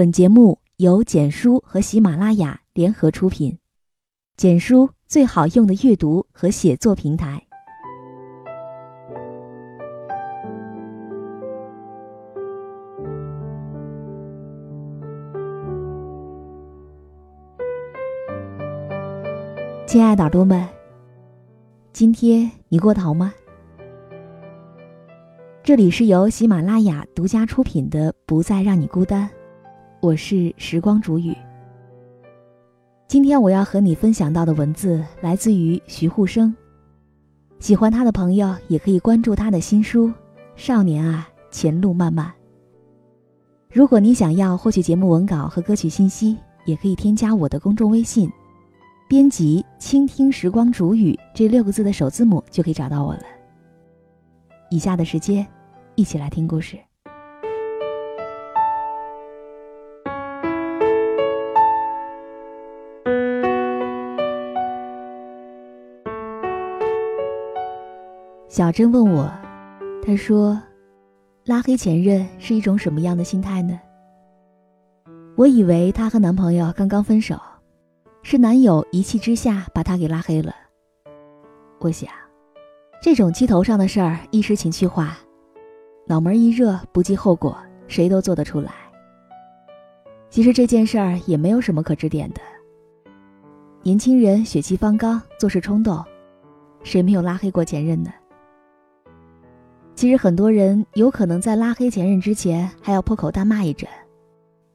本节目由简书和喜马拉雅联合出品，简书最好用的阅读和写作平台。亲爱的耳朵们，今天你过得好吗？这里是由喜马拉雅独家出品的《不再让你孤单》。我是时光煮雨。今天我要和你分享到的文字来自于徐沪生。喜欢他的朋友也可以关注他的新书《少年啊，前路漫漫》。如果你想要获取节目文稿和歌曲信息，也可以添加我的公众微信，编辑“倾听时光煮雨”这六个字的首字母就可以找到我了。以下的时间，一起来听故事。小珍问我：“她说，拉黑前任是一种什么样的心态呢？”我以为她和男朋友刚刚分手，是男友一气之下把她给拉黑了。我想，这种气头上的事儿一时情绪化，脑门一热不计后果，谁都做得出来。其实这件事儿也没有什么可指点的。年轻人血气方刚，做事冲动，谁没有拉黑过前任呢？其实很多人有可能在拉黑前任之前，还要破口大骂一阵，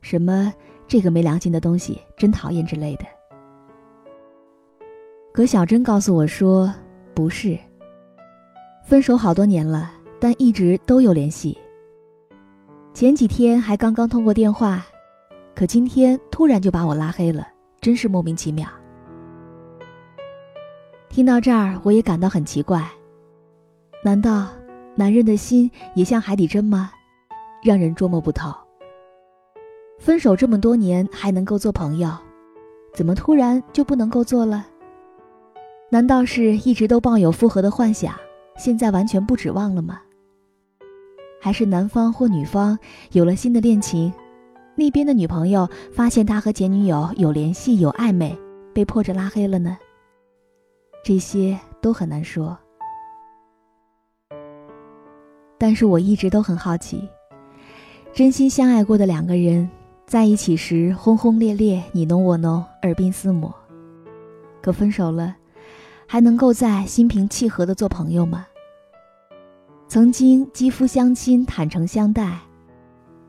什么这个没良心的东西真讨厌之类的。可小珍告诉我说，不是。分手好多年了，但一直都有联系。前几天还刚刚通过电话，可今天突然就把我拉黑了，真是莫名其妙。听到这儿，我也感到很奇怪，难道？男人的心也像海底针吗？让人捉摸不透。分手这么多年还能够做朋友，怎么突然就不能够做了？难道是一直都抱有复合的幻想，现在完全不指望了吗？还是男方或女方有了新的恋情，那边的女朋友发现他和前女友有联系、有暧昧，被迫着拉黑了呢？这些都很难说。但是我一直都很好奇，真心相爱过的两个人，在一起时轰轰烈烈，你侬我侬，耳鬓厮磨；可分手了，还能够在心平气和的做朋友吗？曾经肌肤相亲，坦诚相待，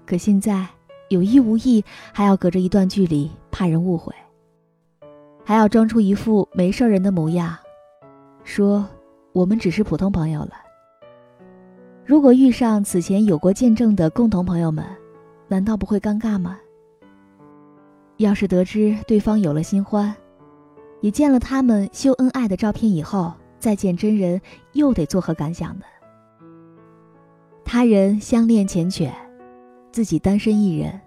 可现在有意无意还要隔着一段距离，怕人误会，还要装出一副没事人的模样，说我们只是普通朋友了。如果遇上此前有过见证的共同朋友们，难道不会尴尬吗？要是得知对方有了新欢，也见了他们秀恩爱的照片以后，再见真人，又得作何感想呢？他人相恋缱绻，自己单身一人，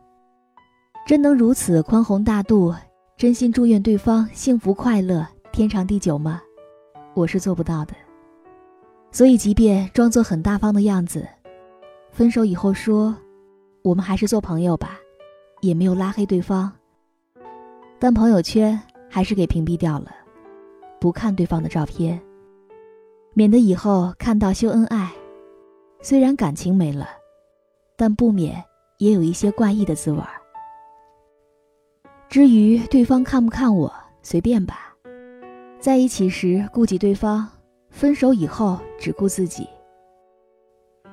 真能如此宽宏大度，真心祝愿对方幸福快乐、天长地久吗？我是做不到的。所以，即便装作很大方的样子，分手以后说“我们还是做朋友吧”，也没有拉黑对方，但朋友圈还是给屏蔽掉了，不看对方的照片，免得以后看到秀恩爱，虽然感情没了，但不免也有一些怪异的滋味儿。至于对方看不看我，随便吧，在一起时顾及对方。分手以后只顾自己，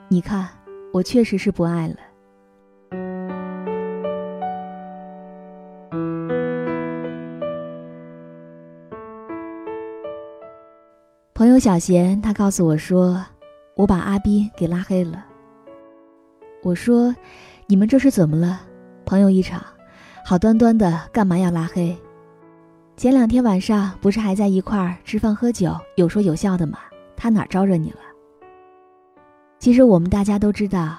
你看，我确实是不爱了。朋友小贤他告诉我说，我把阿斌给拉黑了。我说，你们这是怎么了？朋友一场，好端端的干嘛要拉黑？前两天晚上不是还在一块儿吃饭喝酒，有说有笑的吗？他哪招惹你了？其实我们大家都知道，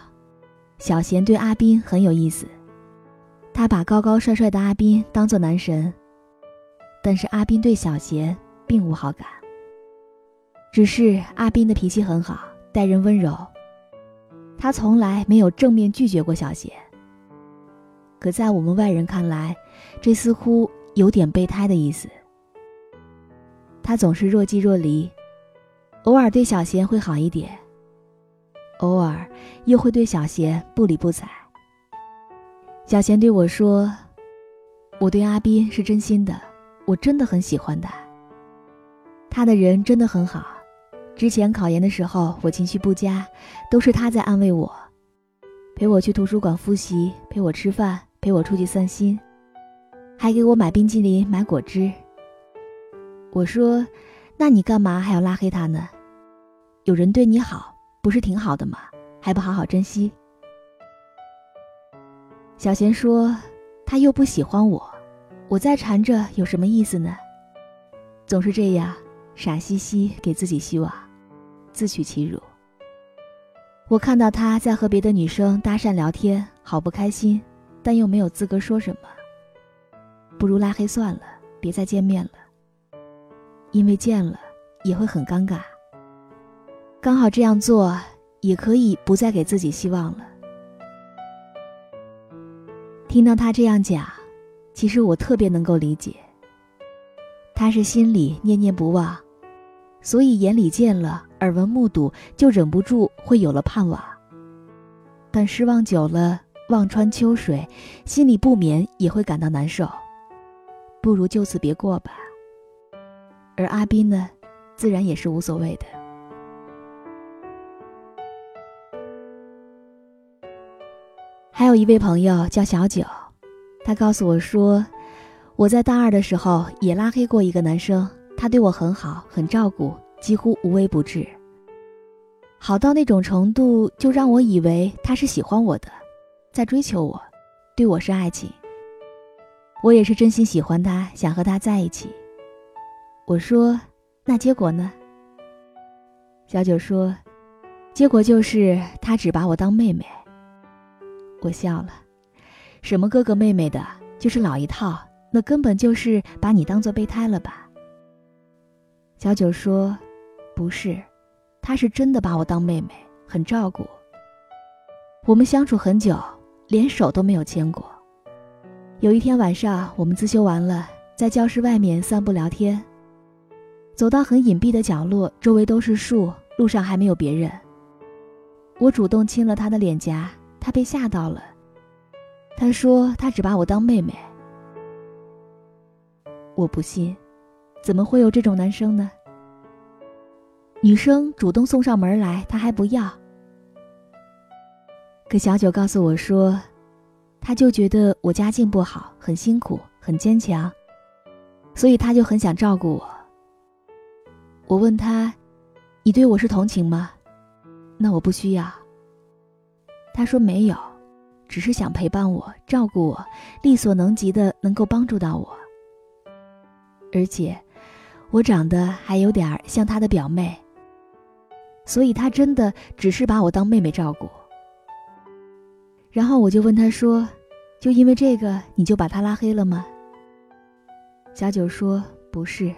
小贤对阿斌很有意思，他把高高帅帅的阿斌当做男神。但是阿斌对小贤并无好感，只是阿斌的脾气很好，待人温柔，他从来没有正面拒绝过小贤。可在我们外人看来，这似乎有点备胎的意思。他总是若即若离，偶尔对小贤会好一点，偶尔又会对小贤不理不睬。小贤对我说：“我对阿斌是真心的，我真的很喜欢他。他的人真的很好。之前考研的时候，我情绪不佳，都是他在安慰我。”陪我去图书馆复习，陪我吃饭，陪我出去散心，还给我买冰激凌、买果汁。我说：“那你干嘛还要拉黑他呢？有人对你好，不是挺好的吗？还不好好珍惜？”小贤说：“他又不喜欢我，我再缠着有什么意思呢？总是这样傻兮兮给自己希望，自取其辱。”我看到他在和别的女生搭讪聊天，好不开心，但又没有资格说什么。不如拉黑算了，别再见面了。因为见了也会很尴尬。刚好这样做，也可以不再给自己希望了。听到他这样讲，其实我特别能够理解。他是心里念念不忘。所以眼里见了，耳闻目睹，就忍不住会有了盼望。但失望久了，望穿秋水，心里不免也会感到难受。不如就此别过吧。而阿斌呢，自然也是无所谓的。还有一位朋友叫小九，他告诉我说，我在大二的时候也拉黑过一个男生。他对我很好，很照顾，几乎无微不至。好到那种程度，就让我以为他是喜欢我的，在追求我，对我是爱情。我也是真心喜欢他，想和他在一起。我说：“那结果呢？”小九说：“结果就是他只把我当妹妹。”我笑了：“什么哥哥妹妹的，就是老一套，那根本就是把你当做备胎了吧？”小九说：“不是，他是真的把我当妹妹，很照顾。我们相处很久，连手都没有牵过。有一天晚上，我们自修完了，在教室外面散步聊天。走到很隐蔽的角落，周围都是树，路上还没有别人。我主动亲了他的脸颊，他被吓到了。他说他只把我当妹妹。我不信。”怎么会有这种男生呢？女生主动送上门来，他还不要。可小九告诉我说，他就觉得我家境不好，很辛苦，很坚强，所以他就很想照顾我。我问他：“你对我是同情吗？”那我不需要。他说没有，只是想陪伴我，照顾我，力所能及的能够帮助到我，而且。我长得还有点像他的表妹，所以他真的只是把我当妹妹照顾。然后我就问他说：“就因为这个，你就把他拉黑了吗？”小九说：“不是。”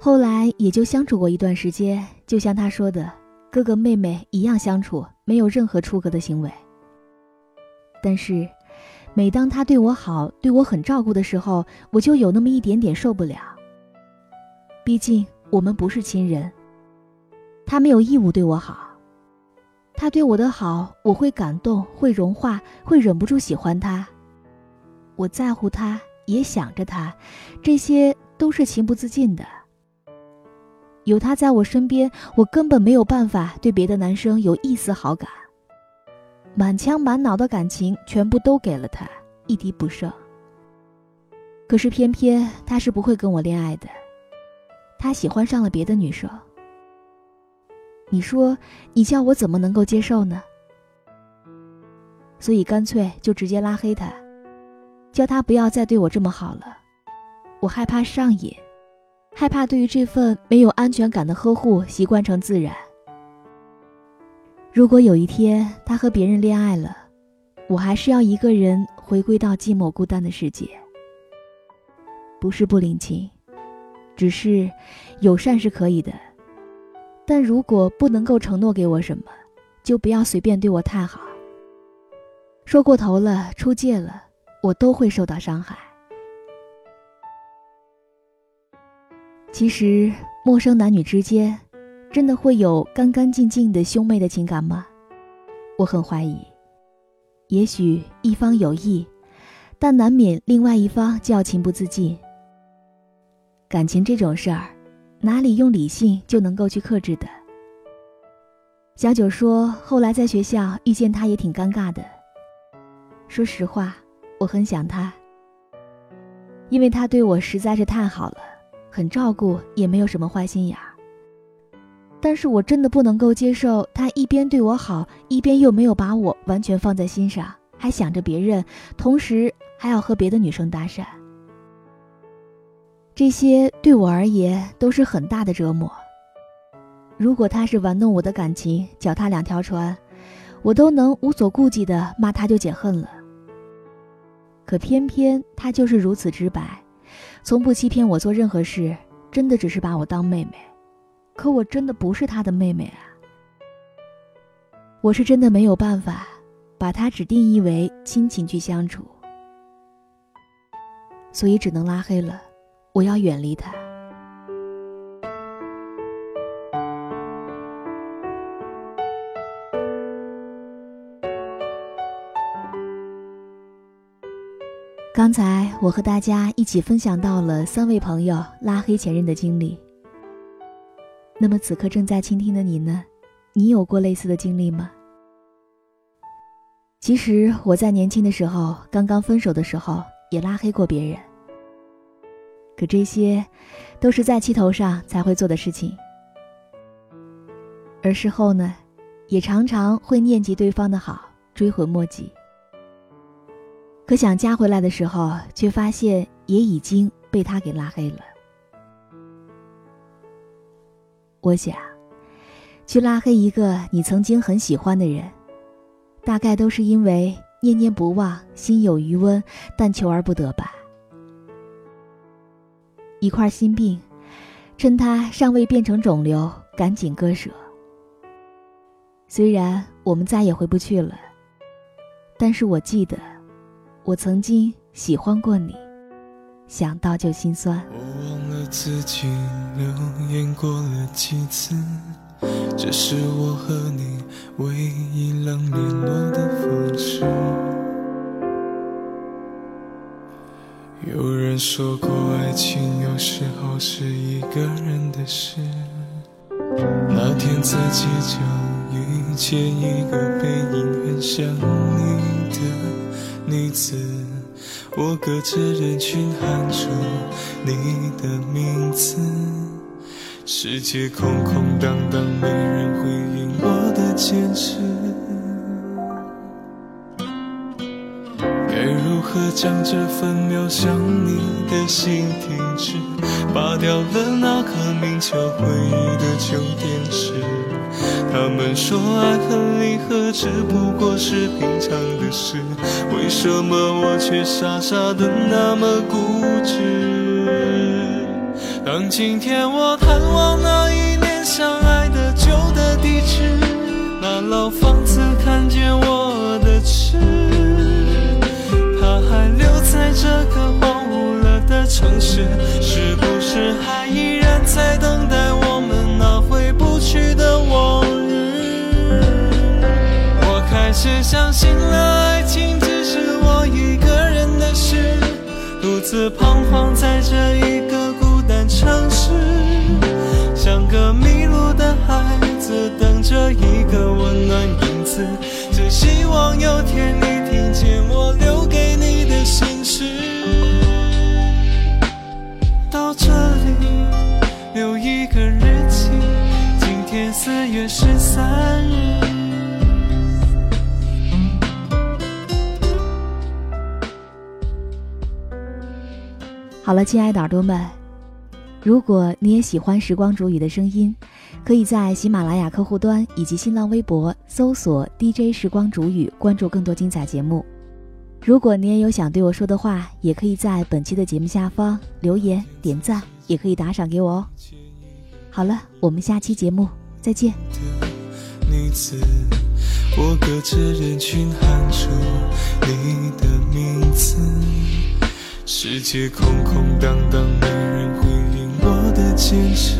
后来也就相处过一段时间，就像他说的，哥哥妹妹一样相处，没有任何出格的行为。但是，每当他对我好、对我很照顾的时候，我就有那么一点点受不了。毕竟我们不是亲人，他没有义务对我好。他对我的好，我会感动，会融化，会忍不住喜欢他。我在乎他，也想着他，这些都是情不自禁的。有他在我身边，我根本没有办法对别的男生有一丝好感，满腔满脑的感情全部都给了他，一滴不剩。可是偏偏他是不会跟我恋爱的。他喜欢上了别的女生，你说你叫我怎么能够接受呢？所以干脆就直接拉黑他，叫他不要再对我这么好了。我害怕上瘾，害怕对于这份没有安全感的呵护习惯成自然。如果有一天他和别人恋爱了，我还是要一个人回归到寂寞孤单的世界。不是不领情。只是，友善是可以的，但如果不能够承诺给我什么，就不要随便对我太好。说过头了，出界了，我都会受到伤害。其实，陌生男女之间，真的会有干干净净的兄妹的情感吗？我很怀疑。也许一方有意，但难免另外一方就要情不自禁。感情这种事儿，哪里用理性就能够去克制的？小九说，后来在学校遇见他也挺尴尬的。说实话，我很想他，因为他对我实在是太好了，很照顾，也没有什么坏心眼儿。但是我真的不能够接受他一边对我好，一边又没有把我完全放在心上，还想着别人，同时还要和别的女生搭讪。这些对我而言都是很大的折磨。如果他是玩弄我的感情，脚踏两条船，我都能无所顾忌的骂他就解恨了。可偏偏他就是如此直白，从不欺骗我做任何事，真的只是把我当妹妹。可我真的不是他的妹妹啊！我是真的没有办法把他只定义为亲情去相处，所以只能拉黑了。我要远离他。刚才我和大家一起分享到了三位朋友拉黑前任的经历。那么此刻正在倾听的你呢？你有过类似的经历吗？其实我在年轻的时候，刚刚分手的时候也拉黑过别人。可这些，都是在气头上才会做的事情。而事后呢，也常常会念及对方的好，追悔莫及。可想加回来的时候，却发现也已经被他给拉黑了。我想，去拉黑一个你曾经很喜欢的人，大概都是因为念念不忘，心有余温，但求而不得吧。一块心病，趁它尚未变成肿瘤，赶紧割舍。虽然我们再也回不去了，但是我记得。我曾经喜欢过你，想到就心酸。我忘了自己留言过了几次，这是我和你唯一能联络的方式。有人说过，爱情有时候是一个人的事。那天自己就遇见一个背影很像你的。女子，我隔着人群喊出你的名字，世界空空荡荡，没人回应我的坚持。该如何将这份渺想你的心停止？拔掉了那颗名叫回忆的旧电池。他们说爱恨离合只不过是平常的事，为什么我却傻傻的那么固执？当今天我探望那一年相爱的旧的地址，那老房子看见我的痴，还留在这个荒芜了的城市，是不是还依然在等待我们那回不去的往日？我开始相信了，爱情只是我一个人的事，独自彷徨在这一个孤单城市，像个迷路的孩子，等着一个温暖影子，只希望有天你听见我留心事。到这里留一个日期，今天四月十三日。好了，亲爱的耳朵们，如果你也喜欢时光煮雨的声音，可以在喜马拉雅客户端以及新浪微博搜索 DJ 时光煮雨，关注更多精彩节目。如果你也有想对我说的话，也可以在本期的节目下方留言点赞，也可以打赏给我哦。好了，我们下期节目再见。女子，我隔着人群喊出你的名字，世界空空荡荡，没人回应我的坚持。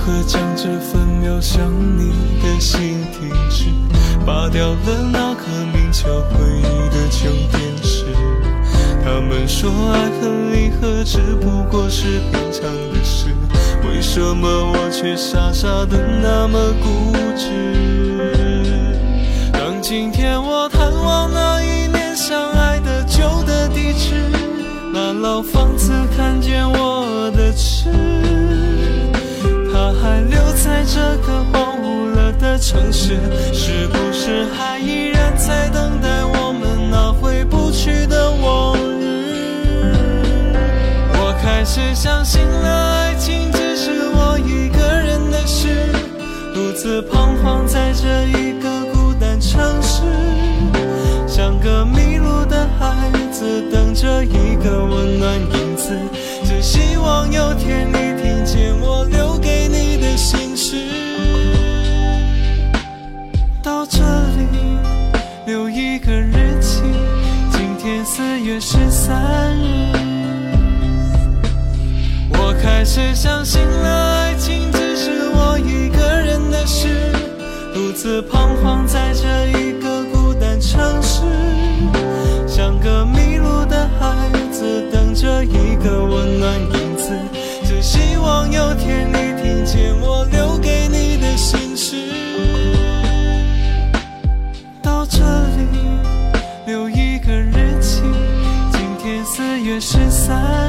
何将这份渺小你的心停止？拔掉了那颗名叫回忆的旧电池。他们说爱恨离合只不过是平常的事，为什么我却傻傻的那么固执？当今天我探望那一年相爱的旧的地址，那老房子看见我的痴，还留在这个荒芜了的城市，是不是还依然在等待我们那回不去的往日？我开始相信了，爱情只是我一个人的事，独自彷徨在这一个孤单城市，像个迷路的孩子，等着一个温暖影子，只希望有天你听见我留的心事。到这里留一个日期，今天四月十三日。我开始相信了，爱情只是我一个人的事，独自彷徨在这一个孤单城市，像个迷路的孩子，等着一个温暖影子，希望有天你听见我留给你的心事。到这里留一个日期，今天四月十三。